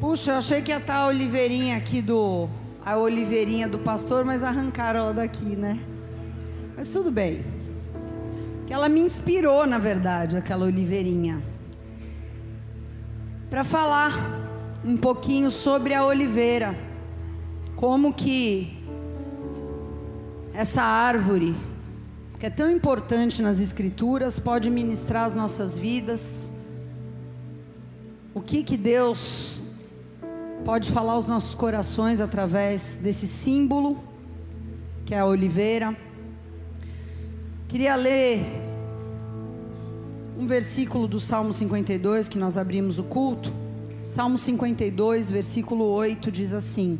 Puxa, eu achei que ia estar a oliveirinha aqui do. A oliveirinha do pastor, mas arrancaram ela daqui, né? Mas tudo bem. Que ela me inspirou, na verdade, aquela oliveirinha. Para falar um pouquinho sobre a oliveira. Como que essa árvore, que é tão importante nas escrituras, pode ministrar as nossas vidas. O que que Deus pode falar aos nossos corações através desse símbolo, que é a oliveira. Queria ler um versículo do Salmo 52 que nós abrimos o culto. Salmo 52, versículo 8 diz assim: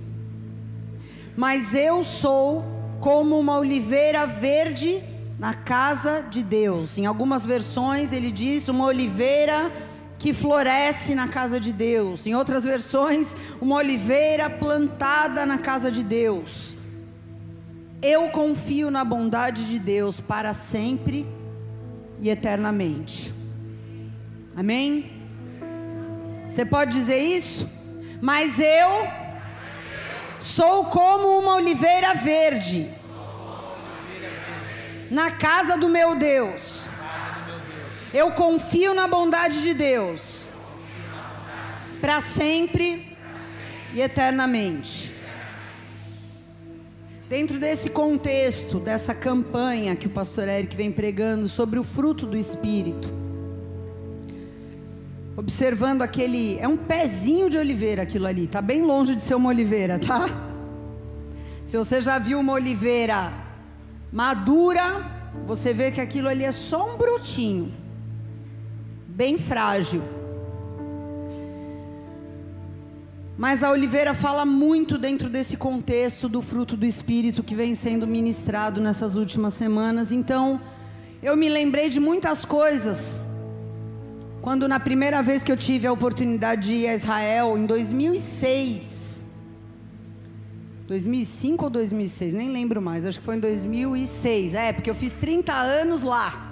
Mas eu sou como uma oliveira verde na casa de Deus. Em algumas versões ele diz uma oliveira que floresce na casa de Deus. Em outras versões, uma oliveira plantada na casa de Deus. Eu confio na bondade de Deus para sempre e eternamente. Amém? Você pode dizer isso? Mas eu sou como uma oliveira verde na casa do meu Deus. Eu confio na bondade de Deus para sempre e eternamente. Dentro desse contexto, dessa campanha que o pastor Eric vem pregando sobre o fruto do Espírito, observando aquele. É um pezinho de oliveira aquilo ali, está bem longe de ser uma oliveira, tá? Se você já viu uma oliveira madura, você vê que aquilo ali é só um brotinho bem frágil. Mas a oliveira fala muito dentro desse contexto do fruto do Espírito que vem sendo ministrado nessas últimas semanas. Então, eu me lembrei de muitas coisas. Quando na primeira vez que eu tive a oportunidade de ir a Israel, em 2006. 2005 ou 2006? Nem lembro mais, acho que foi em 2006. É, porque eu fiz 30 anos lá.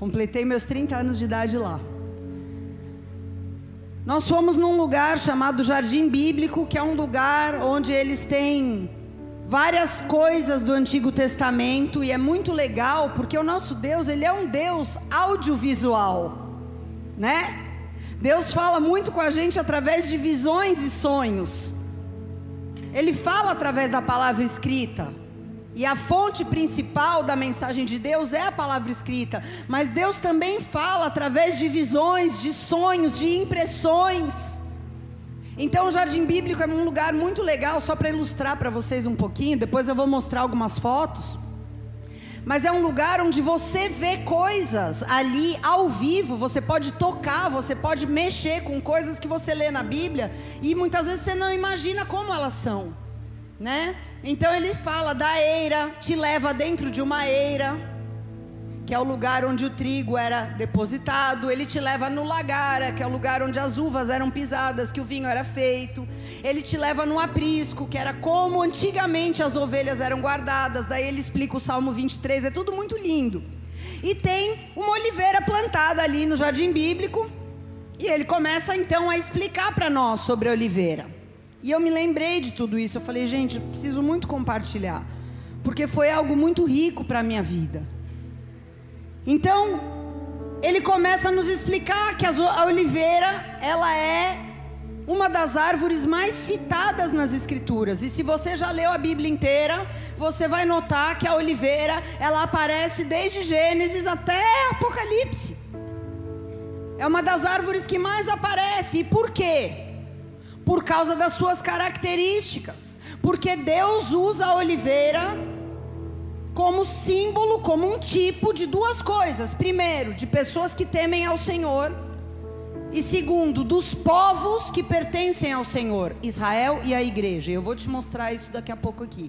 Completei meus 30 anos de idade lá. Nós fomos num lugar chamado Jardim Bíblico, que é um lugar onde eles têm várias coisas do Antigo Testamento e é muito legal porque o nosso Deus, ele é um Deus audiovisual, né? Deus fala muito com a gente através de visões e sonhos. Ele fala através da palavra escrita. E a fonte principal da mensagem de Deus é a palavra escrita, mas Deus também fala através de visões, de sonhos, de impressões. Então, o Jardim Bíblico é um lugar muito legal, só para ilustrar para vocês um pouquinho, depois eu vou mostrar algumas fotos. Mas é um lugar onde você vê coisas ali ao vivo, você pode tocar, você pode mexer com coisas que você lê na Bíblia e muitas vezes você não imagina como elas são, né? Então ele fala da eira, te leva dentro de uma eira, que é o lugar onde o trigo era depositado. Ele te leva no lagara, que é o lugar onde as uvas eram pisadas, que o vinho era feito. Ele te leva no aprisco, que era como antigamente as ovelhas eram guardadas. Daí ele explica o Salmo 23, é tudo muito lindo. E tem uma oliveira plantada ali no jardim bíblico. E ele começa então a explicar para nós sobre a oliveira. E eu me lembrei de tudo isso. Eu falei, gente, eu preciso muito compartilhar, porque foi algo muito rico para a minha vida. Então, ele começa a nos explicar que a oliveira, ela é uma das árvores mais citadas nas escrituras. E se você já leu a Bíblia inteira, você vai notar que a oliveira, ela aparece desde Gênesis até Apocalipse. É uma das árvores que mais aparece. E por quê? Por causa das suas características. Porque Deus usa a oliveira como símbolo, como um tipo de duas coisas: primeiro, de pessoas que temem ao Senhor, e segundo, dos povos que pertencem ao Senhor, Israel e a igreja. Eu vou te mostrar isso daqui a pouco aqui.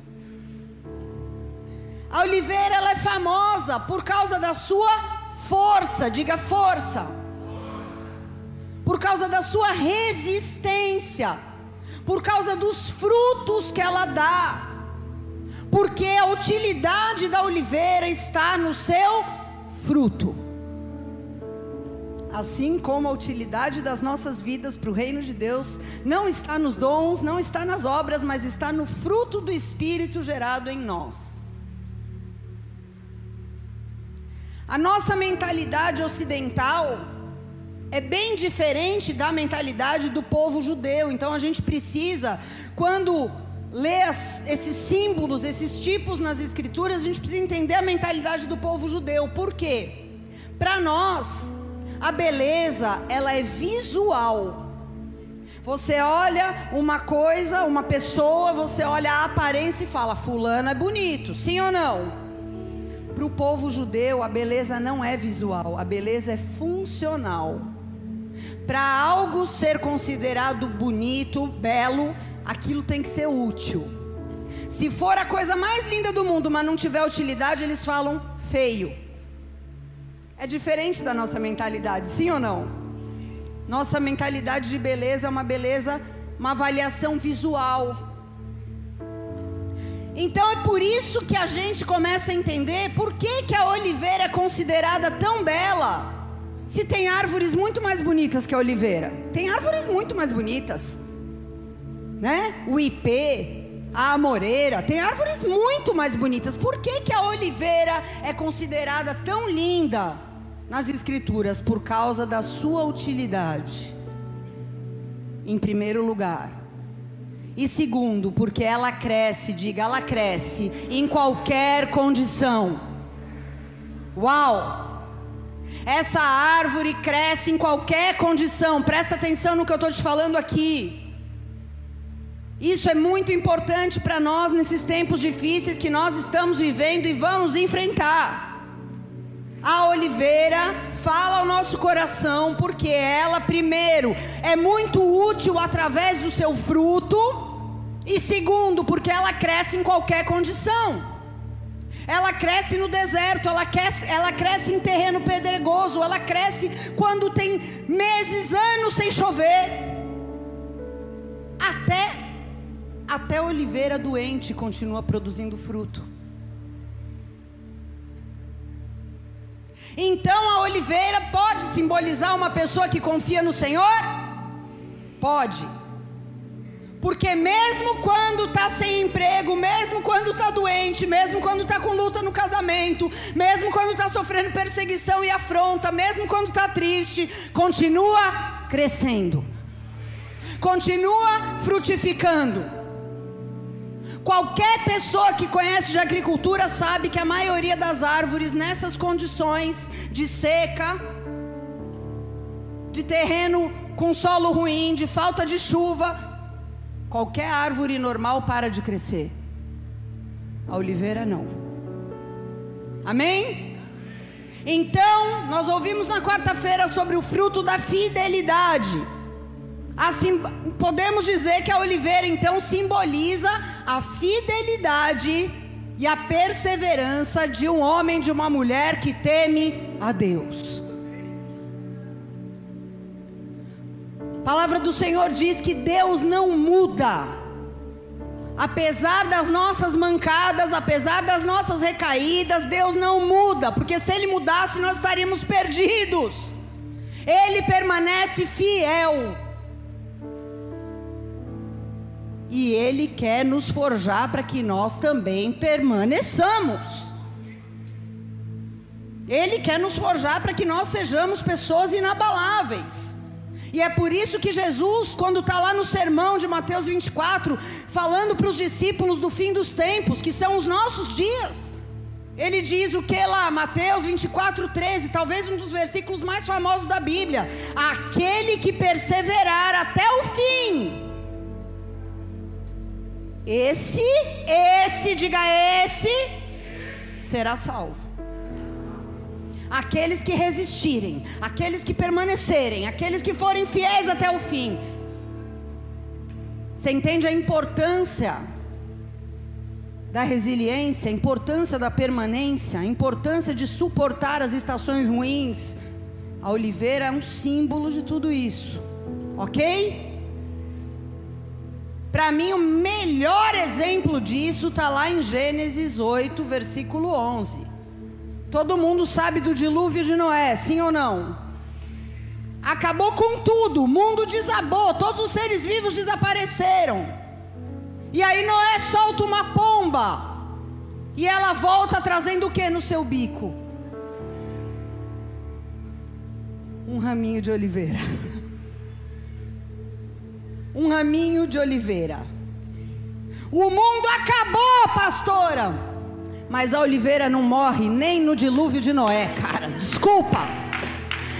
A oliveira ela é famosa por causa da sua força, diga força por causa da sua resistência, por causa dos frutos que ela dá, porque a utilidade da oliveira está no seu fruto. Assim como a utilidade das nossas vidas para o reino de Deus não está nos dons, não está nas obras, mas está no fruto do Espírito gerado em nós. A nossa mentalidade ocidental é bem diferente da mentalidade do povo judeu, então a gente precisa, quando lê as, esses símbolos, esses tipos nas escrituras, a gente precisa entender a mentalidade do povo judeu. Por quê? Para nós, a beleza, ela é visual. Você olha uma coisa, uma pessoa, você olha a aparência e fala: Fulano é bonito, sim ou não? Para o povo judeu, a beleza não é visual, a beleza é funcional. Para algo ser considerado bonito, belo, aquilo tem que ser útil. Se for a coisa mais linda do mundo, mas não tiver utilidade, eles falam feio. É diferente da nossa mentalidade, sim ou não? Nossa mentalidade de beleza é uma beleza, uma avaliação visual. Então é por isso que a gente começa a entender por que, que a oliveira é considerada tão bela. Se tem árvores muito mais bonitas que a oliveira, tem árvores muito mais bonitas né? O ipê, a amoreira, tem árvores muito mais bonitas. Por que, que a oliveira é considerada tão linda nas escrituras? Por causa da sua utilidade. Em primeiro lugar. E segundo, porque ela cresce, diga, ela cresce em qualquer condição. Uau! Essa árvore cresce em qualquer condição. Presta atenção no que eu estou te falando aqui. Isso é muito importante para nós nesses tempos difíceis que nós estamos vivendo e vamos enfrentar. A oliveira fala ao nosso coração porque ela, primeiro, é muito útil através do seu fruto, e segundo, porque ela cresce em qualquer condição. Ela cresce no deserto, ela cresce, ela cresce em terreno pedregoso, ela cresce quando tem meses, anos sem chover. Até até a oliveira doente continua produzindo fruto. Então a oliveira pode simbolizar uma pessoa que confia no Senhor? Pode. Porque mesmo quando está sem emprego, mesmo quando está doente, mesmo quando está com luta no casamento, mesmo quando está sofrendo perseguição e afronta, mesmo quando está triste, continua crescendo, continua frutificando. Qualquer pessoa que conhece de agricultura sabe que a maioria das árvores nessas condições de seca, de terreno com solo ruim, de falta de chuva, qualquer árvore normal para de crescer. A oliveira não. Amém? Então, nós ouvimos na quarta-feira sobre o fruto da fidelidade. Assim, podemos dizer que a oliveira então simboliza a fidelidade e a perseverança de um homem, de uma mulher que teme a Deus. Palavra do Senhor diz que Deus não muda. Apesar das nossas mancadas, apesar das nossas recaídas, Deus não muda, porque se Ele mudasse, nós estaríamos perdidos. Ele permanece fiel. e Ele quer nos forjar para que nós também permaneçamos. Ele quer nos forjar para que nós sejamos pessoas inabaláveis. E é por isso que Jesus, quando está lá no sermão de Mateus 24, falando para os discípulos do fim dos tempos, que são os nossos dias, ele diz o que lá? Mateus 24, 13, talvez um dos versículos mais famosos da Bíblia: Aquele que perseverar até o fim, esse, esse, diga esse, será salvo. Aqueles que resistirem, aqueles que permanecerem, aqueles que forem fiéis até o fim. Você entende a importância da resiliência, a importância da permanência, a importância de suportar as estações ruins? A oliveira é um símbolo de tudo isso, ok? Para mim, o melhor exemplo disso está lá em Gênesis 8, versículo 11. Todo mundo sabe do dilúvio de Noé, sim ou não? Acabou com tudo, o mundo desabou, todos os seres vivos desapareceram. E aí Noé solta uma pomba. E ela volta trazendo o que no seu bico? Um raminho de oliveira. Um raminho de oliveira. O mundo acabou, pastora. Mas a oliveira não morre nem no dilúvio de Noé, cara. Desculpa.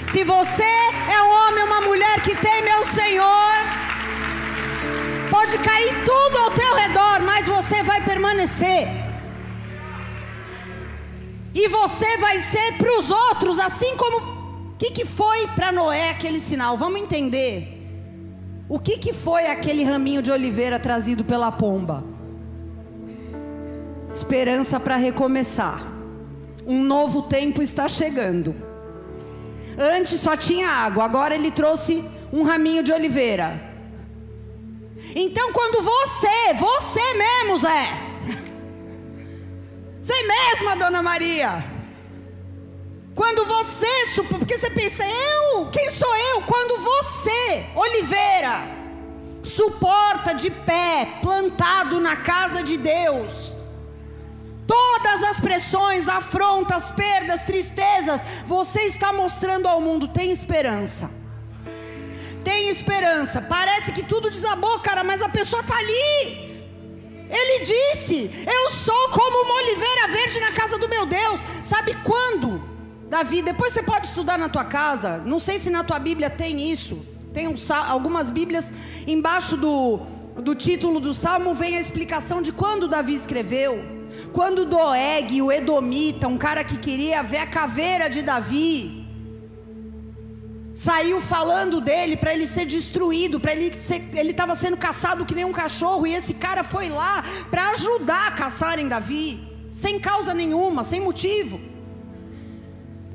Se você é um homem ou uma mulher que teme ao Senhor, pode cair tudo ao teu redor, mas você vai permanecer. E você vai ser para os outros, assim como o que, que foi para Noé aquele sinal? Vamos entender. O que, que foi aquele raminho de oliveira trazido pela pomba? Esperança para recomeçar. Um novo tempo está chegando. Antes só tinha água, agora ele trouxe um raminho de oliveira. Então, quando você, você mesmo, Zé, você mesma, Dona Maria, quando você, porque você pensa, eu, quem sou eu? Quando você, Oliveira, suporta de pé, plantado na casa de Deus, todas as pressões, afrontas, perdas, tristezas, você está mostrando ao mundo: tem esperança. Tem esperança. Parece que tudo desabou, cara, mas a pessoa está ali. Ele disse: Eu sou como uma oliveira verde na casa do meu Deus. Sabe quando? Davi, depois você pode estudar na tua casa. Não sei se na tua Bíblia tem isso. Tem um, algumas Bíblias embaixo do, do título do salmo vem a explicação de quando Davi escreveu. Quando Doeg, o Edomita, um cara que queria ver a caveira de Davi, saiu falando dele para ele ser destruído, para ele ser, ele estava sendo caçado que nem um cachorro e esse cara foi lá para ajudar a caçarem Davi, sem causa nenhuma, sem motivo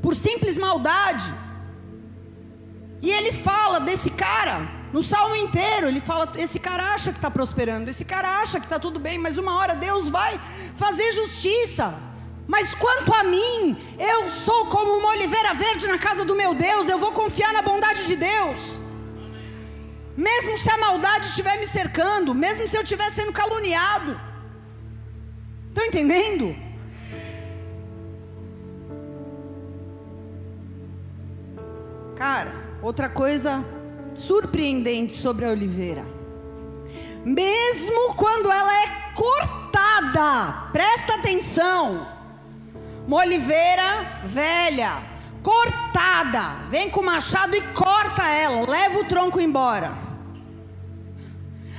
por simples maldade. E ele fala desse cara, no salmo inteiro, ele fala: esse cara acha que está prosperando, esse cara acha que está tudo bem, mas uma hora Deus vai fazer justiça. Mas quanto a mim, eu sou como uma oliveira verde na casa do meu Deus, eu vou confiar na bondade de Deus. Mesmo se a maldade estiver me cercando, mesmo se eu estiver sendo caluniado. Estão entendendo? Cara, outra coisa surpreendente sobre a oliveira. Mesmo quando ela é cortada, presta atenção. Uma oliveira velha, cortada, vem com o machado e corta ela, leva o tronco embora.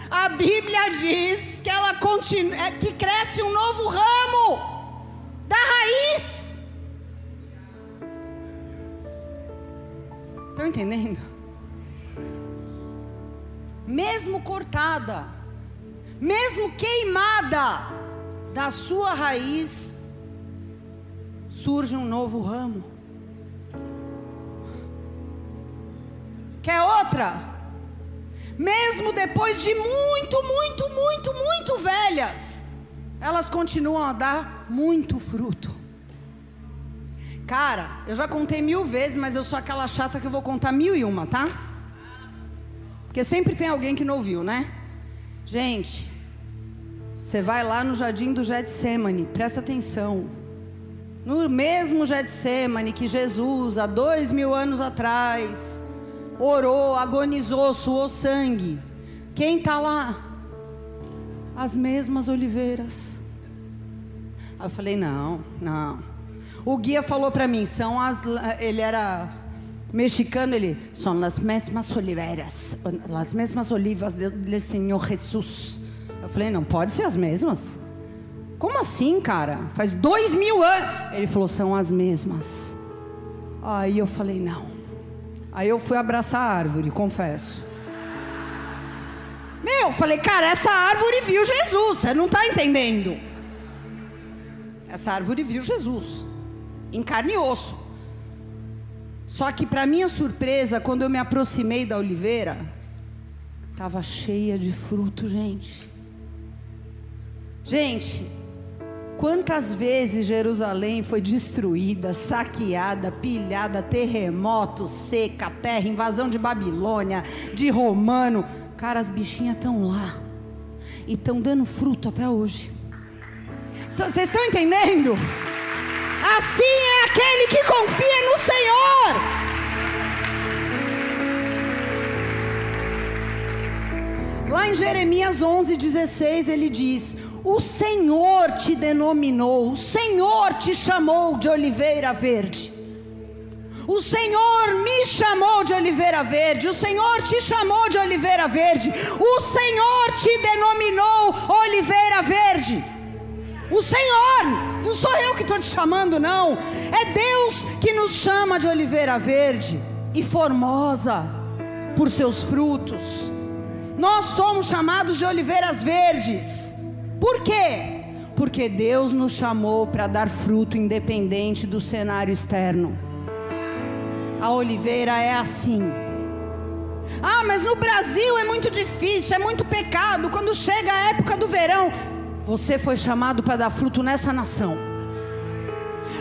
A Bíblia diz que ela continua, é, que cresce um novo ramo da raiz. Estão entendendo? Mesmo cortada, mesmo queimada, da sua raiz surge um novo ramo. Quer outra? Mesmo depois de muito, muito, muito, muito velhas, elas continuam a dar muito fruto. Cara, eu já contei mil vezes, mas eu sou aquela chata que eu vou contar mil e uma, tá? Porque sempre tem alguém que não ouviu, né? Gente, você vai lá no jardim do Getsemane, presta atenção. No mesmo Getsemane que Jesus, há dois mil anos atrás, orou, agonizou, suou sangue. Quem está lá? As mesmas oliveiras. Aí eu falei: não, não. O guia falou para mim, são as. Ele era mexicano, ele. São as mesmas oliveiras, as mesmas olivas do Senhor Jesus. Eu falei, não pode ser as mesmas. Como assim, cara? Faz dois mil anos. Ele falou, são as mesmas. Aí eu falei, não. Aí eu fui abraçar a árvore, confesso. Meu, eu falei, cara, essa árvore viu Jesus, você não está entendendo. Essa árvore viu Jesus em carne e osso. Só que, para minha surpresa, quando eu me aproximei da oliveira, estava cheia de fruto, gente. Gente, Quantas vezes Jerusalém foi destruída, saqueada, pilhada, terremoto, seca, terra, invasão de Babilônia, de romano. Cara, as bichinhas estão lá e estão dando fruto até hoje. Vocês estão entendendo? Assim é aquele que confia no Senhor. Lá em Jeremias 11:16 ele diz: o Senhor te denominou, o Senhor te chamou de oliveira verde. O Senhor me chamou de oliveira verde, o Senhor te chamou de oliveira verde, o Senhor te denominou oliveira verde. O Senhor, não sou eu que estou te chamando, não, é Deus que nos chama de oliveira verde e formosa por seus frutos. Nós somos chamados de oliveiras verdes. Por quê? Porque Deus nos chamou para dar fruto independente do cenário externo. A oliveira é assim. Ah, mas no Brasil é muito difícil, é muito pecado. Quando chega a época do verão, você foi chamado para dar fruto nessa nação.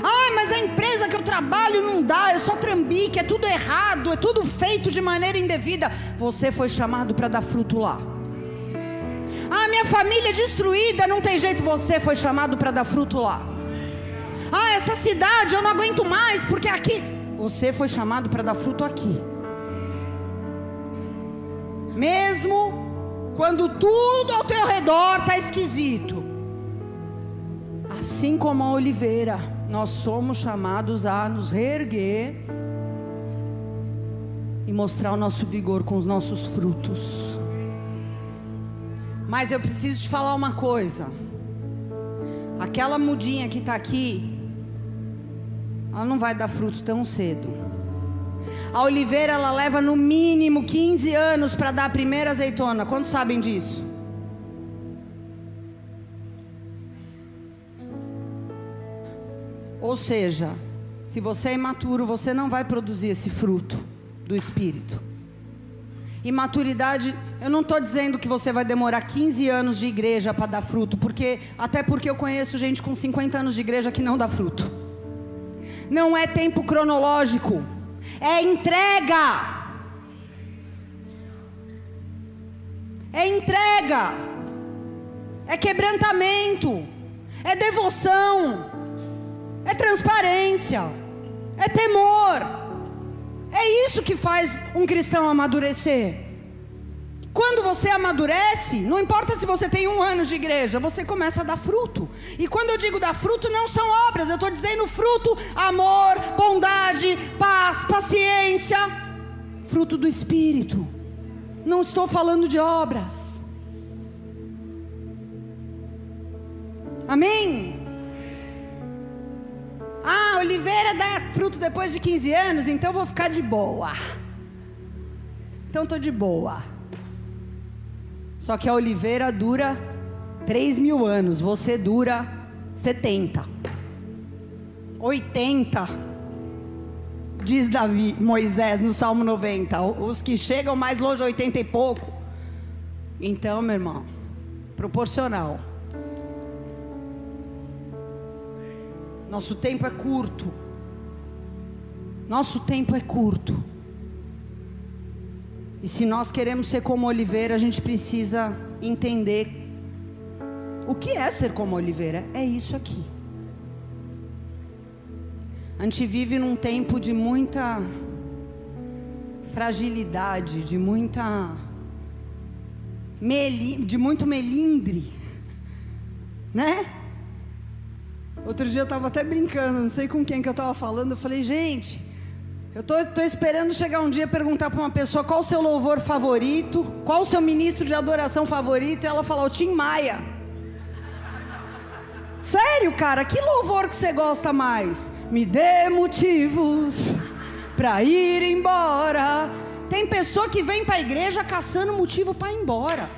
Ah, mas a empresa que eu trabalho não dá, é só trambique, é tudo errado, é tudo feito de maneira indevida. Você foi chamado para dar fruto lá. Ah, minha família é destruída, não tem jeito, você foi chamado para dar fruto lá. Ah, essa cidade eu não aguento mais, porque aqui. Você foi chamado para dar fruto aqui. Mesmo quando tudo ao teu redor está esquisito. Assim como a oliveira, nós somos chamados a nos reerguer e mostrar o nosso vigor com os nossos frutos. Mas eu preciso te falar uma coisa. Aquela mudinha que está aqui, ela não vai dar fruto tão cedo. A oliveira ela leva no mínimo 15 anos para dar a primeira azeitona. Quantos sabem disso? Ou seja, se você é imaturo, você não vai produzir esse fruto do espírito. E maturidade, eu não estou dizendo que você vai demorar 15 anos de igreja para dar fruto, porque até porque eu conheço gente com 50 anos de igreja que não dá fruto. Não é tempo cronológico, é entrega. É entrega. É quebrantamento. É devoção. É transparência. É temor. É isso que faz um cristão amadurecer. Quando você amadurece, não importa se você tem um ano de igreja, você começa a dar fruto. E quando eu digo dar fruto, não são obras, eu estou dizendo fruto, amor, bondade, paz, paciência, fruto do Espírito. Não estou falando de obras. Amém? Ah, oliveira dá fruto depois de 15 anos, então vou ficar de boa. Então estou de boa. Só que a oliveira dura 3 mil anos, você dura 70, 80. Diz Davi, Moisés no Salmo 90. Os que chegam mais longe, 80 e pouco. Então, meu irmão, proporcional. Nosso tempo é curto. Nosso tempo é curto. E se nós queremos ser como oliveira, a gente precisa entender o que é ser como oliveira. É isso aqui. A gente vive num tempo de muita fragilidade, de muita de muito melindre, né? Outro dia eu estava até brincando, não sei com quem que eu estava falando. Eu falei, gente, eu tô, tô esperando chegar um dia perguntar para uma pessoa qual o seu louvor favorito, qual o seu ministro de adoração favorito, e ela falar o Tim Maia. Sério, cara, que louvor que você gosta mais? Me dê motivos para ir embora. Tem pessoa que vem para a igreja caçando motivo para ir embora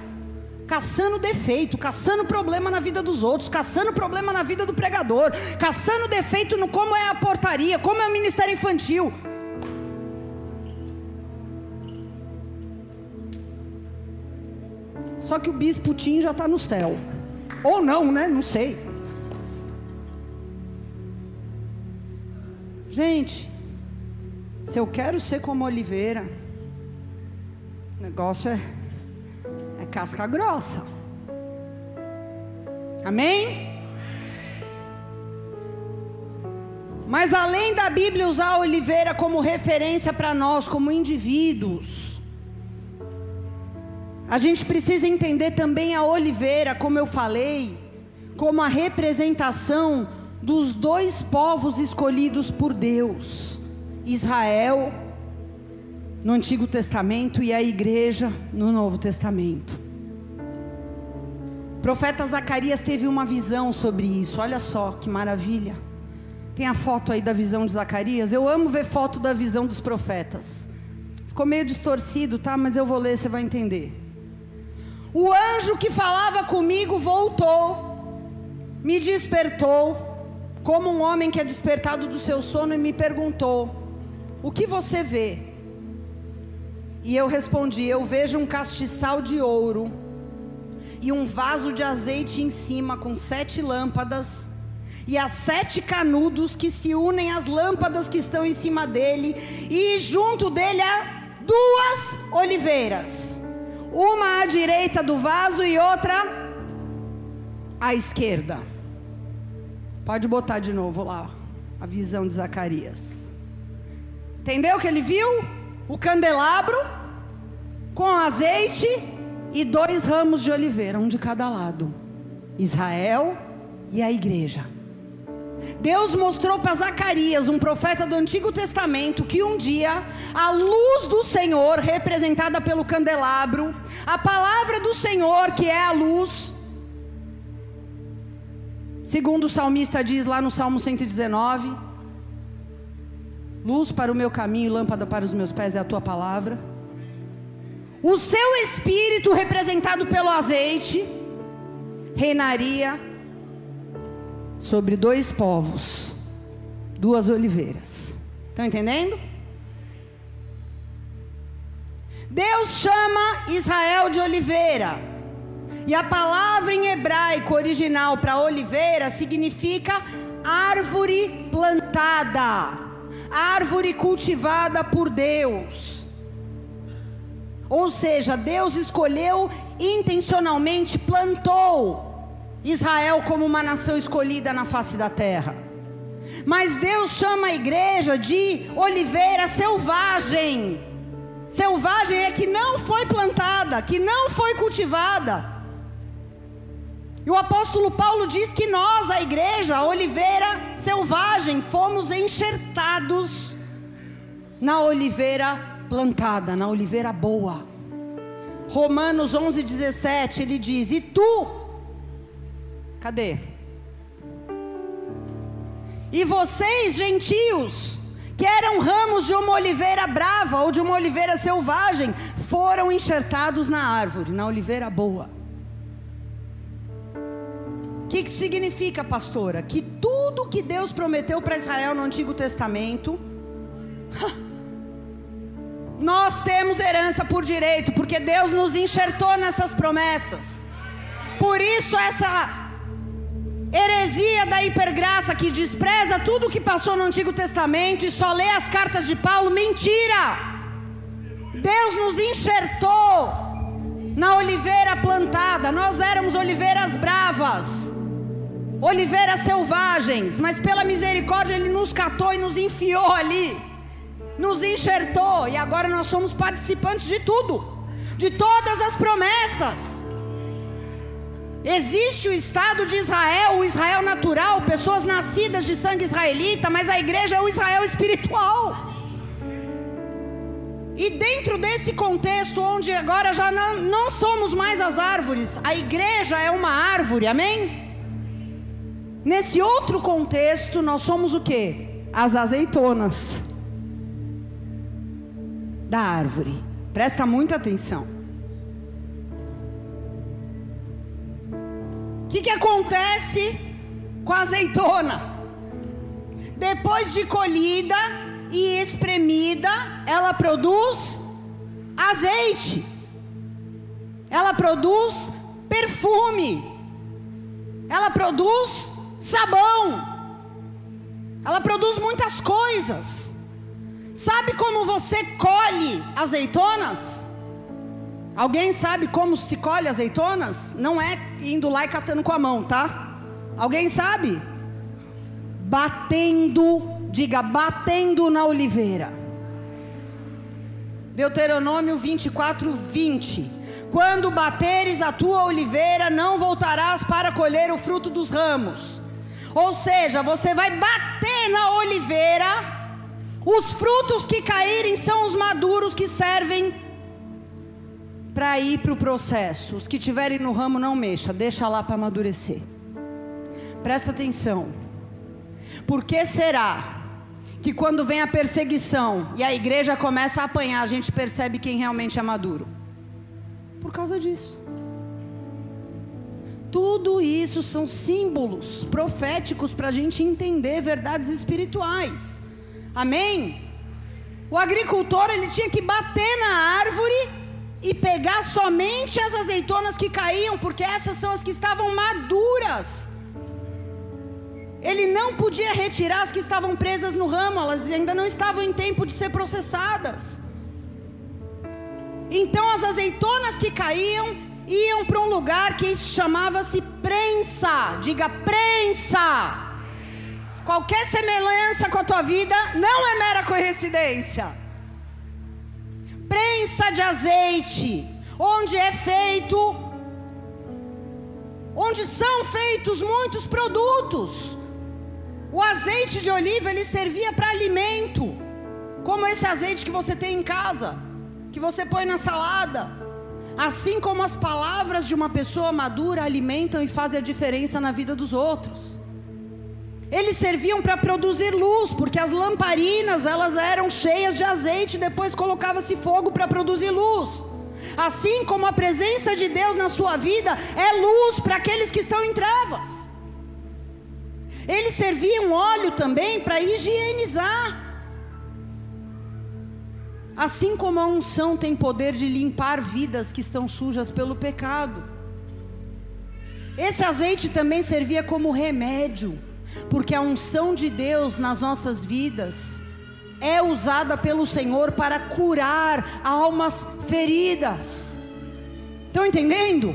caçando defeito, caçando problema na vida dos outros, caçando problema na vida do pregador, caçando defeito no como é a portaria, como é o ministério infantil. Só que o bispo Tim já está no céu. Ou não, né? Não sei. Gente, se eu quero ser como Oliveira, o negócio é, é casca grossa. Amém? Mas além da Bíblia usar a Oliveira como referência para nós, como indivíduos, a gente precisa entender também a oliveira, como eu falei, como a representação dos dois povos escolhidos por Deus: Israel no Antigo Testamento e a igreja no Novo Testamento. O profeta Zacarias teve uma visão sobre isso, olha só que maravilha. Tem a foto aí da visão de Zacarias. Eu amo ver foto da visão dos profetas. Ficou meio distorcido, tá? Mas eu vou ler, você vai entender. O anjo que falava comigo voltou, me despertou, como um homem que é despertado do seu sono, e me perguntou: O que você vê? E eu respondi: Eu vejo um castiçal de ouro e um vaso de azeite em cima com sete lâmpadas e há sete canudos que se unem às lâmpadas que estão em cima dele, e junto dele há duas oliveiras, uma à direita do vaso e outra à esquerda. Pode botar de novo lá a visão de Zacarias. Entendeu o que ele viu? O candelabro com azeite e dois ramos de oliveira, um de cada lado. Israel e a igreja. Deus mostrou para Zacarias, um profeta do Antigo Testamento, que um dia a luz do Senhor, representada pelo candelabro, a palavra do Senhor, que é a luz, segundo o salmista diz lá no Salmo 119: Luz para o meu caminho, lâmpada para os meus pés é a tua palavra. O seu espírito, representado pelo azeite, reinaria sobre dois povos, duas oliveiras. Estão entendendo? Deus chama Israel de oliveira. E a palavra em hebraico original para oliveira significa árvore plantada, árvore cultivada por Deus. Ou seja, Deus escolheu intencionalmente, plantou Israel como uma nação escolhida na face da terra. Mas Deus chama a igreja de oliveira selvagem. Selvagem é que não foi plantada, que não foi cultivada. E o apóstolo Paulo diz que nós, a igreja, a oliveira selvagem, fomos enxertados na oliveira plantada, na oliveira boa. Romanos 11, 17, ele diz: E tu, Cadê? E vocês, gentios, que eram ramos de uma oliveira brava ou de uma oliveira selvagem, foram enxertados na árvore, na oliveira boa. O que, que significa, pastora? Que tudo que Deus prometeu para Israel no Antigo Testamento, nós temos herança por direito, porque Deus nos enxertou nessas promessas. Por isso, essa Heresia da hipergraça que despreza tudo o que passou no Antigo Testamento e só lê as cartas de Paulo, mentira! Deus nos enxertou na oliveira plantada, nós éramos oliveiras bravas, oliveiras selvagens, mas pela misericórdia Ele nos catou e nos enfiou ali, nos enxertou, e agora nós somos participantes de tudo, de todas as promessas. Existe o Estado de Israel, o Israel natural, pessoas nascidas de sangue israelita, mas a igreja é o Israel espiritual. E dentro desse contexto, onde agora já não, não somos mais as árvores, a igreja é uma árvore, amém? Nesse outro contexto, nós somos o que? As azeitonas da árvore. Presta muita atenção. O que, que acontece com a azeitona? Depois de colhida e espremida, ela produz azeite, ela produz perfume, ela produz sabão. Ela produz muitas coisas. Sabe como você colhe azeitonas? Alguém sabe como se colhe azeitonas? Não é indo lá e catando com a mão, tá? Alguém sabe? Batendo, diga, batendo na oliveira. Deuteronômio 24, 20. Quando bateres a tua oliveira, não voltarás para colher o fruto dos ramos. Ou seja, você vai bater na oliveira, os frutos que caírem são os maduros que servem para ir para o processo. Os que estiverem no ramo, não mexa, deixa lá para amadurecer. Presta atenção. Por que será que quando vem a perseguição e a igreja começa a apanhar, a gente percebe quem realmente é maduro? Por causa disso. Tudo isso são símbolos proféticos para a gente entender verdades espirituais. Amém? O agricultor ele tinha que bater na árvore e pegar somente as azeitonas que caíam, porque essas são as que estavam maduras. Ele não podia retirar as que estavam presas no ramo, elas ainda não estavam em tempo de ser processadas. Então as azeitonas que caíam iam para um lugar que chamava-se prensa. Diga prensa. Qualquer semelhança com a tua vida não é mera coincidência. Prensa de azeite, onde é feito, onde são feitos muitos produtos. O azeite de oliva ele servia para alimento, como esse azeite que você tem em casa que você põe na salada. Assim como as palavras de uma pessoa madura alimentam e fazem a diferença na vida dos outros. Eles serviam para produzir luz, porque as lamparinas elas eram cheias de azeite, depois colocava-se fogo para produzir luz. Assim como a presença de Deus na sua vida é luz para aqueles que estão em trevas. Eles serviam óleo também para higienizar. Assim como a unção tem poder de limpar vidas que estão sujas pelo pecado. Esse azeite também servia como remédio, porque a unção de Deus nas nossas vidas é usada pelo Senhor para curar almas feridas. Estão entendendo?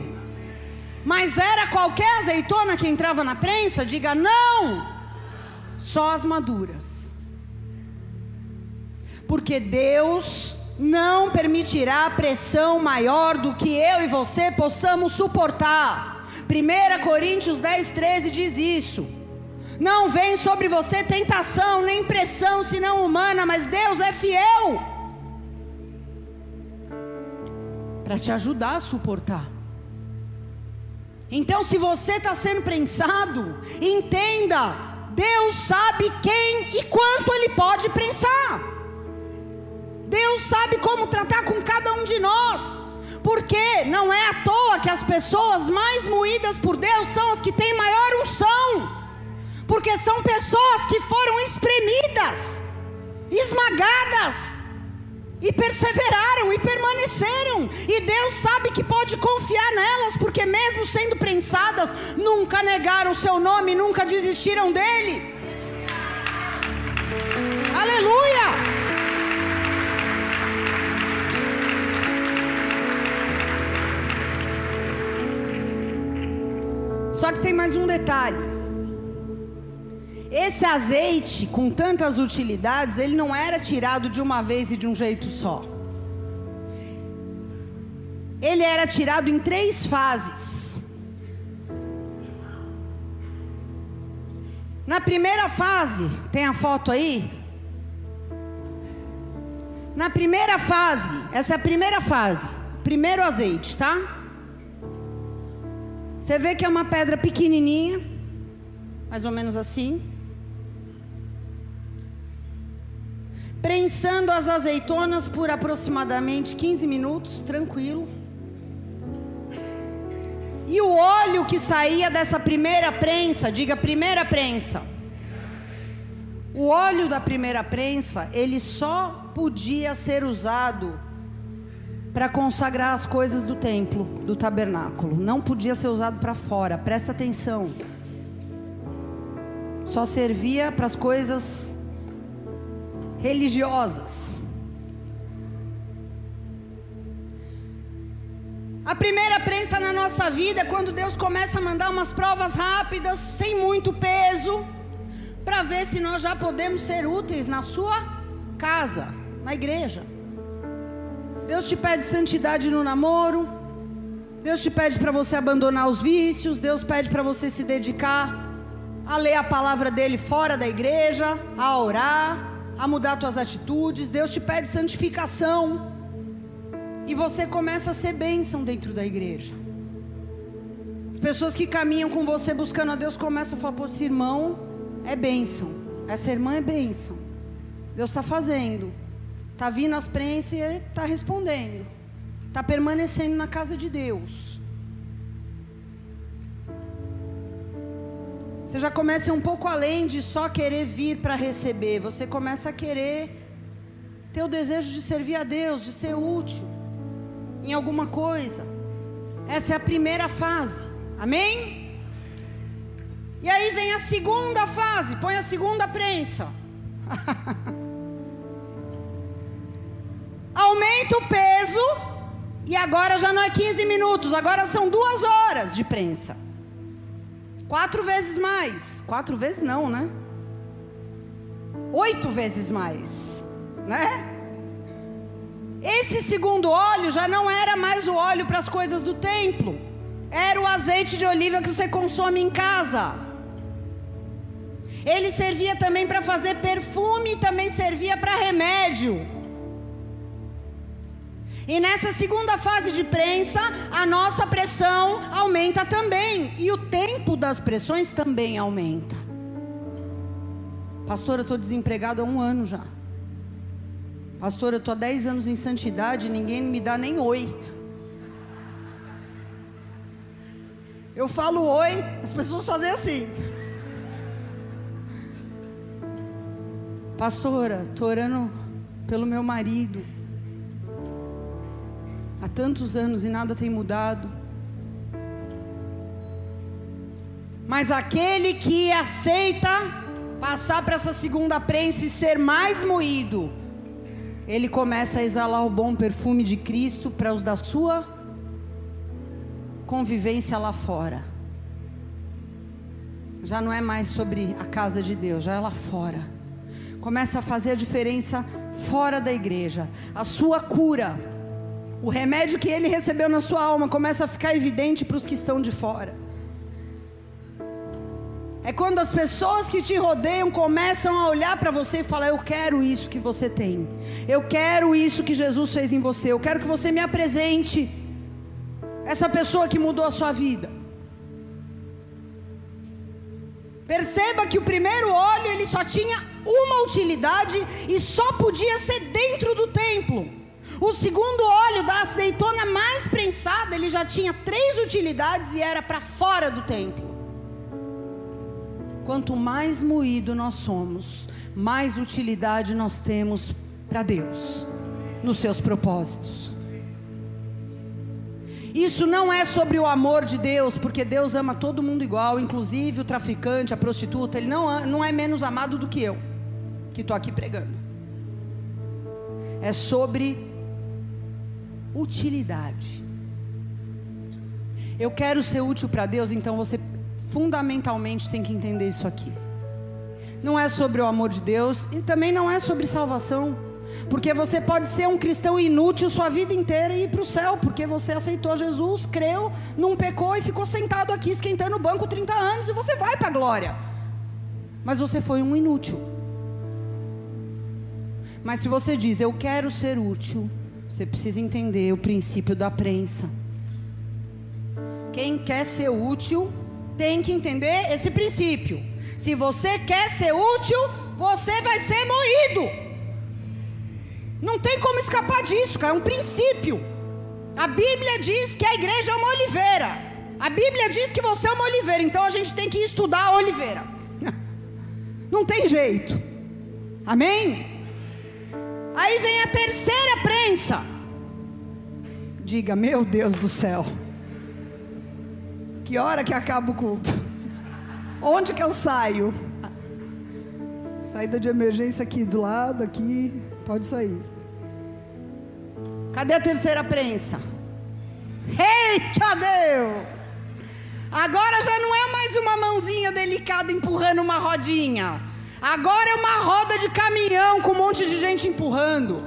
Mas era qualquer azeitona que entrava na prensa? Diga não, só as maduras porque Deus não permitirá pressão maior do que eu e você possamos suportar. 1 Coríntios 10, 13 diz isso. Não vem sobre você tentação, nem pressão, senão humana, mas Deus é fiel para te ajudar a suportar. Então, se você está sendo prensado, entenda: Deus sabe quem e quanto Ele pode prensar. Deus sabe como tratar com cada um de nós. Porque não é à toa que as pessoas mais moídas por Deus são as que têm maior unção. Porque são pessoas que foram espremidas, esmagadas, e perseveraram e permaneceram. E Deus sabe que pode confiar nelas, porque mesmo sendo prensadas, nunca negaram o seu nome, nunca desistiram dele. Aleluia! Só que tem mais um detalhe. Esse azeite, com tantas utilidades, ele não era tirado de uma vez e de um jeito só. Ele era tirado em três fases. Na primeira fase, tem a foto aí? Na primeira fase, essa é a primeira fase, primeiro azeite, tá? Você vê que é uma pedra pequenininha, mais ou menos assim. Prensando as azeitonas por aproximadamente 15 minutos, tranquilo. E o óleo que saía dessa primeira prensa, diga primeira prensa. O óleo da primeira prensa, ele só podia ser usado para consagrar as coisas do templo, do tabernáculo. Não podia ser usado para fora. Presta atenção. só servia para as coisas religiosas. A primeira prensa na nossa vida é quando Deus começa a mandar umas provas rápidas, sem muito peso, para ver se nós já podemos ser úteis na sua casa, na igreja. Deus te pede santidade no namoro, Deus te pede para você abandonar os vícios, Deus pede para você se dedicar a ler a palavra dele fora da igreja, a orar, a mudar suas atitudes. Deus te pede santificação. E você começa a ser bênção dentro da igreja. As pessoas que caminham com você buscando a Deus começam a falar: pô, esse irmão é bênção. Essa irmã é bênção. Deus está fazendo. Está vindo as prensas e está respondendo. Está permanecendo na casa de Deus. Você já começa um pouco além de só querer vir para receber. Você começa a querer ter o desejo de servir a Deus, de ser útil em alguma coisa. Essa é a primeira fase. Amém? E aí vem a segunda fase. Põe a segunda prensa. Aumenta o peso. E agora já não é 15 minutos, agora são duas horas de prensa. Quatro vezes mais. Quatro vezes não, né? Oito vezes mais. Né? Esse segundo óleo já não era mais o óleo para as coisas do templo. Era o azeite de oliva que você consome em casa. Ele servia também para fazer perfume e também servia para remédio. E nessa segunda fase de prensa, a nossa pressão aumenta também. E o tempo das pressões também aumenta. Pastor, eu estou desempregado há um ano já. Pastor, eu estou há 10 anos em santidade ninguém me dá nem oi. Eu falo oi, as pessoas fazem assim. Pastora, estou orando pelo meu marido há tantos anos e nada tem mudado. Mas aquele que aceita passar para essa segunda prensa e ser mais moído, ele começa a exalar o bom perfume de Cristo para os da sua convivência lá fora. Já não é mais sobre a casa de Deus, já é lá fora. Começa a fazer a diferença fora da igreja. A sua cura o remédio que ele recebeu na sua alma começa a ficar evidente para os que estão de fora. É quando as pessoas que te rodeiam começam a olhar para você e falar: Eu quero isso que você tem. Eu quero isso que Jesus fez em você. Eu quero que você me apresente essa pessoa que mudou a sua vida. Perceba que o primeiro óleo ele só tinha uma utilidade e só podia ser dentro do templo. O segundo óleo da azeitona mais prensada, ele já tinha três utilidades e era para fora do templo. Quanto mais moído nós somos, mais utilidade nós temos para Deus, nos seus propósitos. Isso não é sobre o amor de Deus, porque Deus ama todo mundo igual, inclusive o traficante, a prostituta, ele não, não é menos amado do que eu, que estou aqui pregando. É sobre utilidade. Eu quero ser útil para Deus, então você fundamentalmente tem que entender isso aqui. Não é sobre o amor de Deus e também não é sobre salvação. Porque você pode ser um cristão inútil sua vida inteira e ir para o céu, porque você aceitou Jesus, creu, não pecou e ficou sentado aqui esquentando o banco 30 anos e você vai para a glória. Mas você foi um inútil. Mas se você diz, eu quero ser útil, você precisa entender o princípio da prensa. Quem quer ser útil tem que entender esse princípio. Se você quer ser útil, você vai ser moído. Não tem como escapar disso, cara. É um princípio. A Bíblia diz que a igreja é uma oliveira. A Bíblia diz que você é uma oliveira. Então a gente tem que estudar a oliveira. Não tem jeito. Amém? Aí vem a terceira prensa. Diga, meu Deus do céu. Que hora que acaba o culto? Onde que eu saio? Saída de emergência aqui do lado, aqui, pode sair. Cadê a terceira prensa? Eita Deus! Agora já não é mais uma mãozinha delicada empurrando uma rodinha. Agora é uma roda de caminhão com um monte de gente empurrando.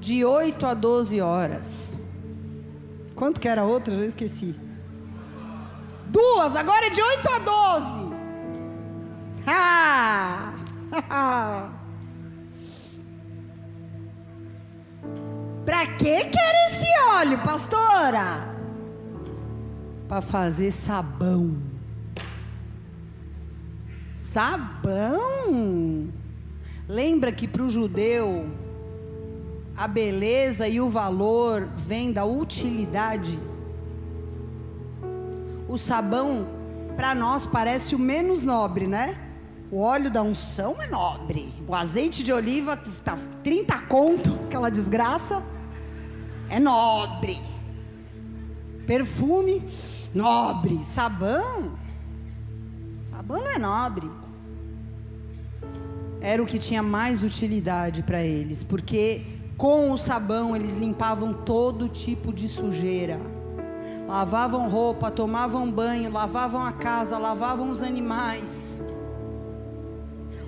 De 8 a 12 horas. Quanto que era a outra? Já esqueci. Duas, agora é de 8 a 12. Ah! Para que quer esse óleo, pastora? Para fazer sabão. Sabão? Lembra que para o judeu a beleza e o valor vem da utilidade? O sabão para nós parece o menos nobre, né? O óleo da unção é nobre. O azeite de oliva tá 30 conto, aquela desgraça, é nobre. Perfume, nobre. Sabão, sabão não é nobre. Era o que tinha mais utilidade para eles, porque com o sabão eles limpavam todo tipo de sujeira lavavam roupa, tomavam banho, lavavam a casa, lavavam os animais.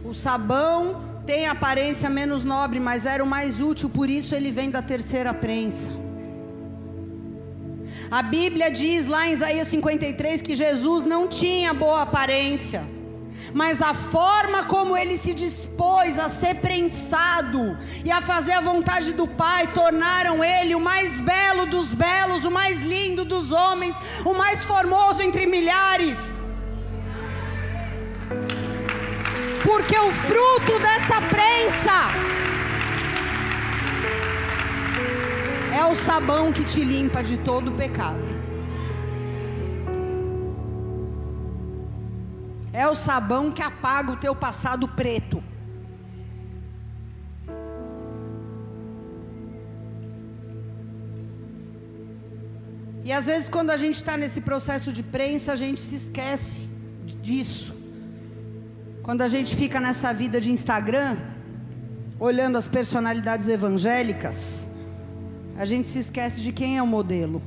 O sabão tem aparência menos nobre, mas era o mais útil, por isso ele vem da terceira prensa. A Bíblia diz lá em Isaías 53 que Jesus não tinha boa aparência mas a forma como ele se dispôs a ser prensado e a fazer a vontade do Pai tornaram ele o mais belo dos belos, o mais lindo dos homens, o mais formoso entre milhares. Porque o fruto dessa prensa é o sabão que te limpa de todo o pecado. É o sabão que apaga o teu passado preto. E às vezes, quando a gente está nesse processo de prensa, a gente se esquece disso. Quando a gente fica nessa vida de Instagram, olhando as personalidades evangélicas, a gente se esquece de quem é o modelo.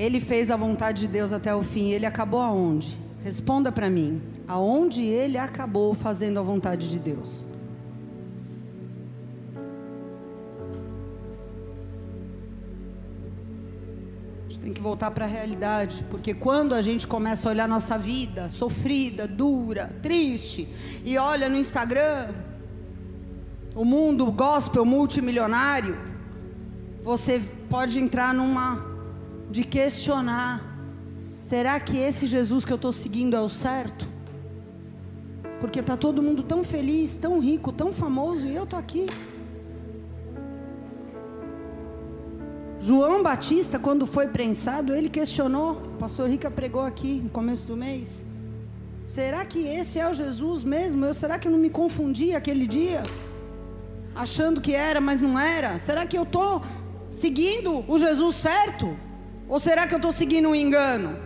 Ele fez a vontade de Deus até o fim. Ele acabou aonde? Responda para mim. Aonde ele acabou fazendo a vontade de Deus? A gente tem que voltar para a realidade, porque quando a gente começa a olhar nossa vida sofrida, dura, triste, e olha no Instagram, o mundo gospel multimilionário, você pode entrar numa de questionar: será que esse Jesus que eu estou seguindo é o certo? Porque está todo mundo tão feliz, tão rico, tão famoso e eu estou aqui. João Batista, quando foi prensado, ele questionou. O pastor Rica pregou aqui no começo do mês. Será que esse é o Jesus mesmo? Eu, será que eu não me confundi aquele dia? Achando que era, mas não era? Será que eu estou seguindo o Jesus certo? Ou será que eu estou seguindo um engano?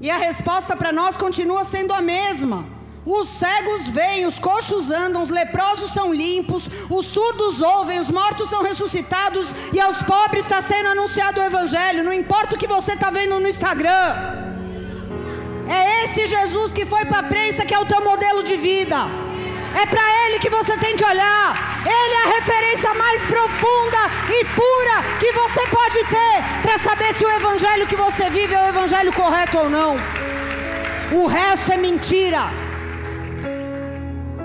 E a resposta para nós continua sendo a mesma. Os cegos veem, os coxos andam, os leprosos são limpos, os surdos ouvem, os mortos são ressuscitados e aos pobres está sendo anunciado o Evangelho. Não importa o que você está vendo no Instagram. É esse Jesus que foi para a prensa que é o teu modelo de vida. É para Ele que você tem que olhar. Ele é a referência mais profunda e pura que você pode ter para saber se o Evangelho que você vive é o Evangelho correto ou não. O resto é mentira.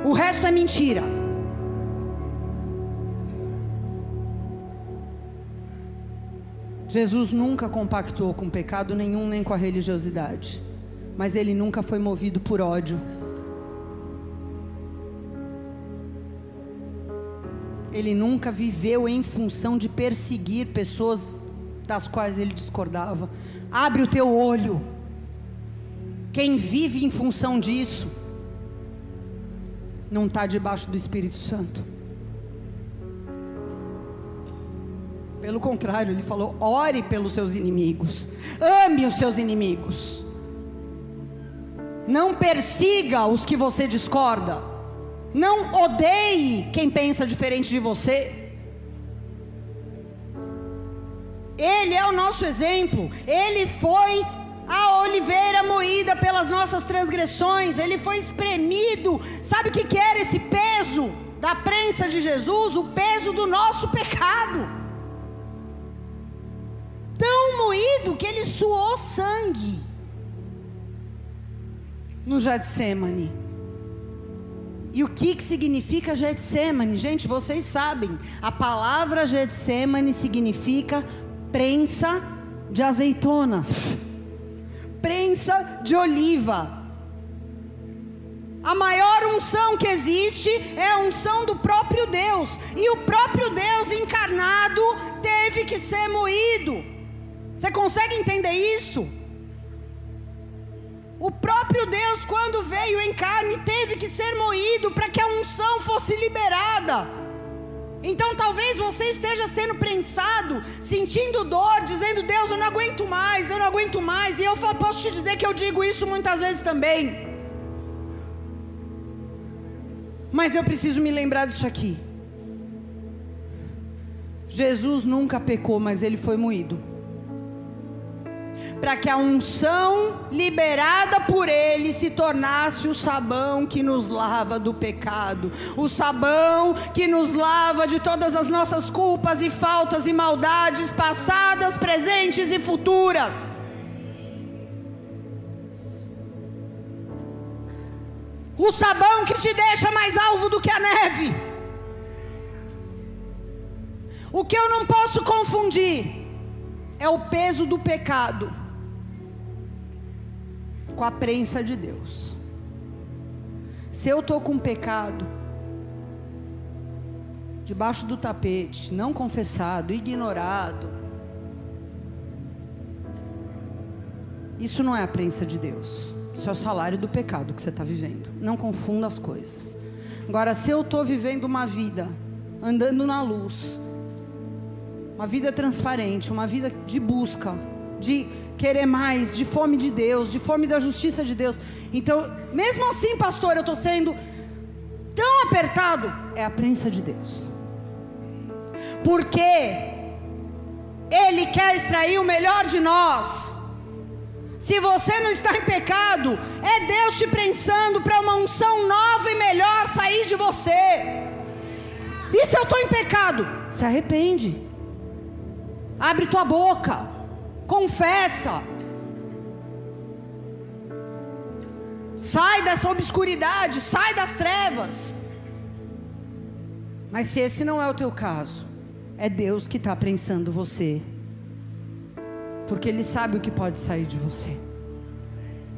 O resto é mentira. Jesus nunca compactuou com pecado nenhum, nem com a religiosidade. Mas ele nunca foi movido por ódio Ele nunca viveu em função de perseguir pessoas das quais ele discordava. Abre o teu olho. Quem vive em função disso não está debaixo do Espírito Santo. Pelo contrário, ele falou: ore pelos seus inimigos, ame os seus inimigos. Não persiga os que você discorda. Não odeie quem pensa diferente de você. Ele é o nosso exemplo. Ele foi a oliveira moída pelas nossas transgressões. Ele foi espremido. Sabe o que, era esse peso da prensa de Jesus? O peso do nosso pecado. Tão moído que ele suou sangue no Getsemane. E o que, que significa Getsemane? Gente, vocês sabem, a palavra Getsemane significa prensa de azeitonas, prensa de oliva. A maior unção que existe é a unção do próprio Deus, e o próprio Deus encarnado teve que ser moído. Você consegue entender isso? O próprio Deus, quando veio em carne, teve que ser moído para que a unção fosse liberada. Então talvez você esteja sendo prensado, sentindo dor, dizendo: Deus, eu não aguento mais, eu não aguento mais. E eu posso te dizer que eu digo isso muitas vezes também. Mas eu preciso me lembrar disso aqui. Jesus nunca pecou, mas ele foi moído para que a unção liberada por Ele se tornasse o sabão que nos lava do pecado, o sabão que nos lava de todas as nossas culpas e faltas e maldades passadas, presentes e futuras. O sabão que te deixa mais alvo do que a neve. O que eu não posso confundir é o peso do pecado com a prensa de Deus. Se eu estou com pecado, debaixo do tapete, não confessado, ignorado, isso não é a prensa de Deus. Isso é o salário do pecado que você está vivendo. Não confunda as coisas. Agora, se eu estou vivendo uma vida, andando na luz, uma vida transparente, uma vida de busca, de querer mais, de fome de Deus, de fome da justiça de Deus. Então, mesmo assim, pastor, eu estou sendo tão apertado, é a prensa de Deus. Porque Ele quer extrair o melhor de nós. Se você não está em pecado, é Deus te prensando para uma unção nova e melhor sair de você. E se eu estou em pecado? Se arrepende. Abre tua boca confessa. Sai dessa obscuridade, sai das trevas. Mas se esse não é o teu caso, é Deus que está prensando você. Porque Ele sabe o que pode sair de você.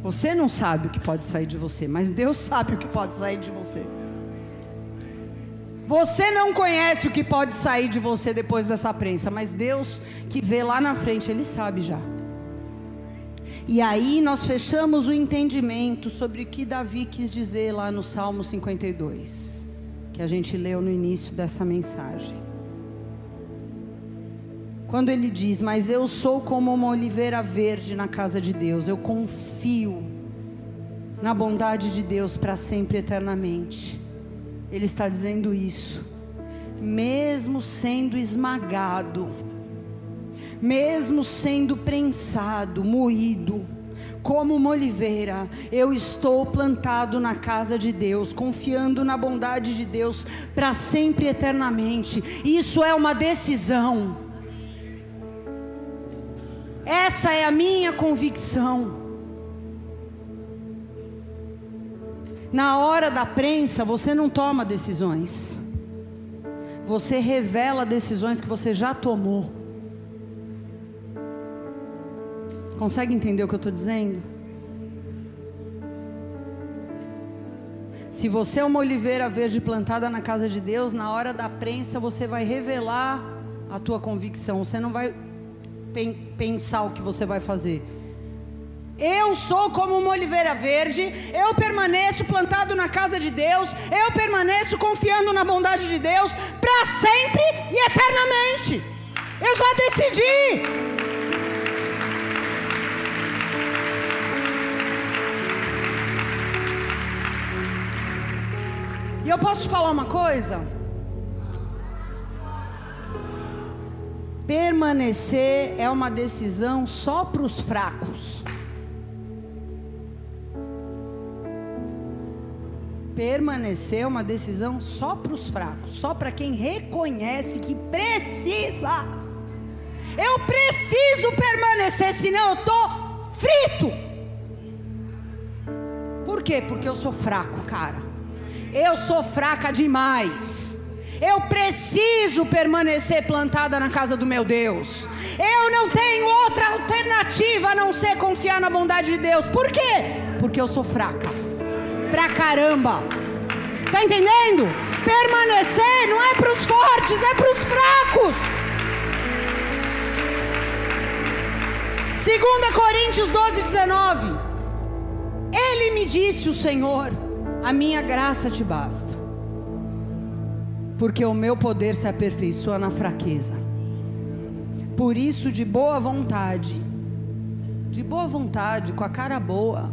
Você não sabe o que pode sair de você, mas Deus sabe o que pode sair de você. Você não conhece o que pode sair de você depois dessa prensa, mas Deus que vê lá na frente, Ele sabe já. E aí nós fechamos o entendimento sobre o que Davi quis dizer lá no Salmo 52, que a gente leu no início dessa mensagem. Quando ele diz: Mas eu sou como uma oliveira verde na casa de Deus, eu confio na bondade de Deus para sempre eternamente. Ele está dizendo isso, mesmo sendo esmagado, mesmo sendo prensado, moído, como uma oliveira, eu estou plantado na casa de Deus, confiando na bondade de Deus para sempre e eternamente. Isso é uma decisão. Essa é a minha convicção. Na hora da prensa, você não toma decisões. Você revela decisões que você já tomou. Consegue entender o que eu estou dizendo? Se você é uma oliveira verde plantada na casa de Deus, na hora da prensa você vai revelar a tua convicção. Você não vai pensar o que você vai fazer. Eu sou como uma oliveira verde, eu permaneço plantado na casa de Deus, eu permaneço confiando na bondade de Deus para sempre e eternamente. Eu já decidi. E eu posso te falar uma coisa? Permanecer é uma decisão só para os fracos. Permanecer é uma decisão só para os fracos, só para quem reconhece que precisa. Eu preciso permanecer, senão eu estou frito. Por quê? Porque eu sou fraco, cara. Eu sou fraca demais. Eu preciso permanecer plantada na casa do meu Deus. Eu não tenho outra alternativa a não ser confiar na bondade de Deus. Por quê? Porque eu sou fraca. Pra caramba. Tá entendendo? Permanecer não é para os fortes, é para os fracos. 2 Coríntios 12, 19. Ele me disse, o Senhor, a minha graça te basta porque o meu poder se aperfeiçoa na fraqueza. Por isso, de boa vontade, de boa vontade, com a cara boa,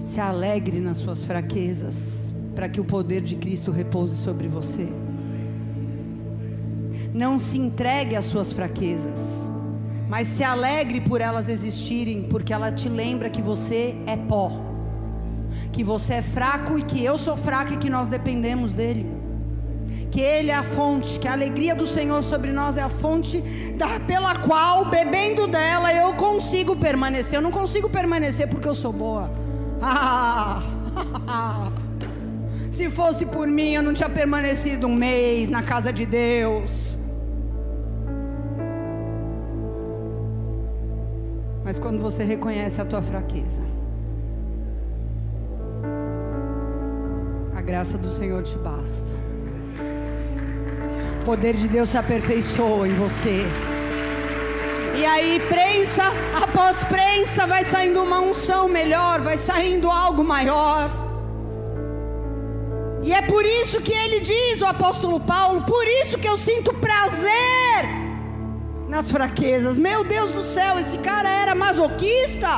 se alegre nas suas fraquezas, para que o poder de Cristo repouse sobre você. Não se entregue às suas fraquezas, mas se alegre por elas existirem, porque ela te lembra que você é pó, que você é fraco e que eu sou fraco e que nós dependemos dele que Ele é a fonte, que a alegria do Senhor sobre nós é a fonte da, pela qual, bebendo dela, eu consigo permanecer. Eu não consigo permanecer porque eu sou boa. Ah, se fosse por mim, eu não tinha permanecido um mês na casa de Deus. Mas quando você reconhece a tua fraqueza, a graça do Senhor te basta. O poder de Deus se aperfeiçoa em você. E aí, prensa após prensa, vai saindo uma unção melhor, vai saindo algo maior. E é por isso que ele diz, o apóstolo Paulo, por isso que eu sinto prazer nas fraquezas. Meu Deus do céu, esse cara era masoquista?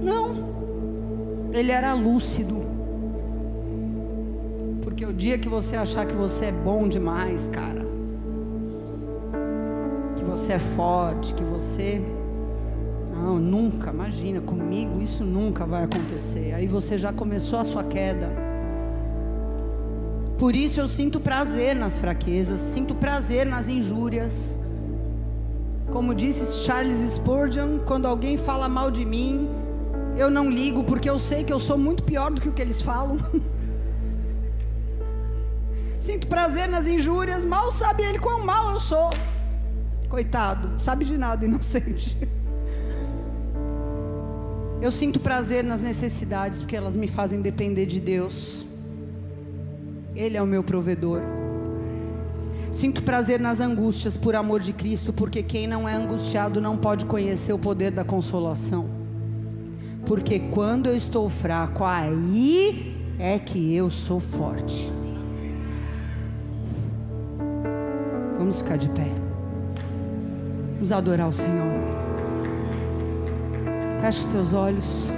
Não, ele era lúcido. Porque o dia que você achar que você é bom demais, cara, você é forte, que você. Não, nunca, imagina, comigo isso nunca vai acontecer. Aí você já começou a sua queda. Por isso eu sinto prazer nas fraquezas, sinto prazer nas injúrias. Como disse Charles Spurgeon, quando alguém fala mal de mim, eu não ligo porque eu sei que eu sou muito pior do que o que eles falam. Sinto prazer nas injúrias, mal sabe ele quão mal eu sou. Coitado, sabe de nada, inocente. Eu sinto prazer nas necessidades, porque elas me fazem depender de Deus. Ele é o meu provedor. Sinto prazer nas angústias por amor de Cristo, porque quem não é angustiado não pode conhecer o poder da consolação. Porque quando eu estou fraco, aí é que eu sou forte. Vamos ficar de pé. Vamos adorar o Senhor. Feche os teus olhos.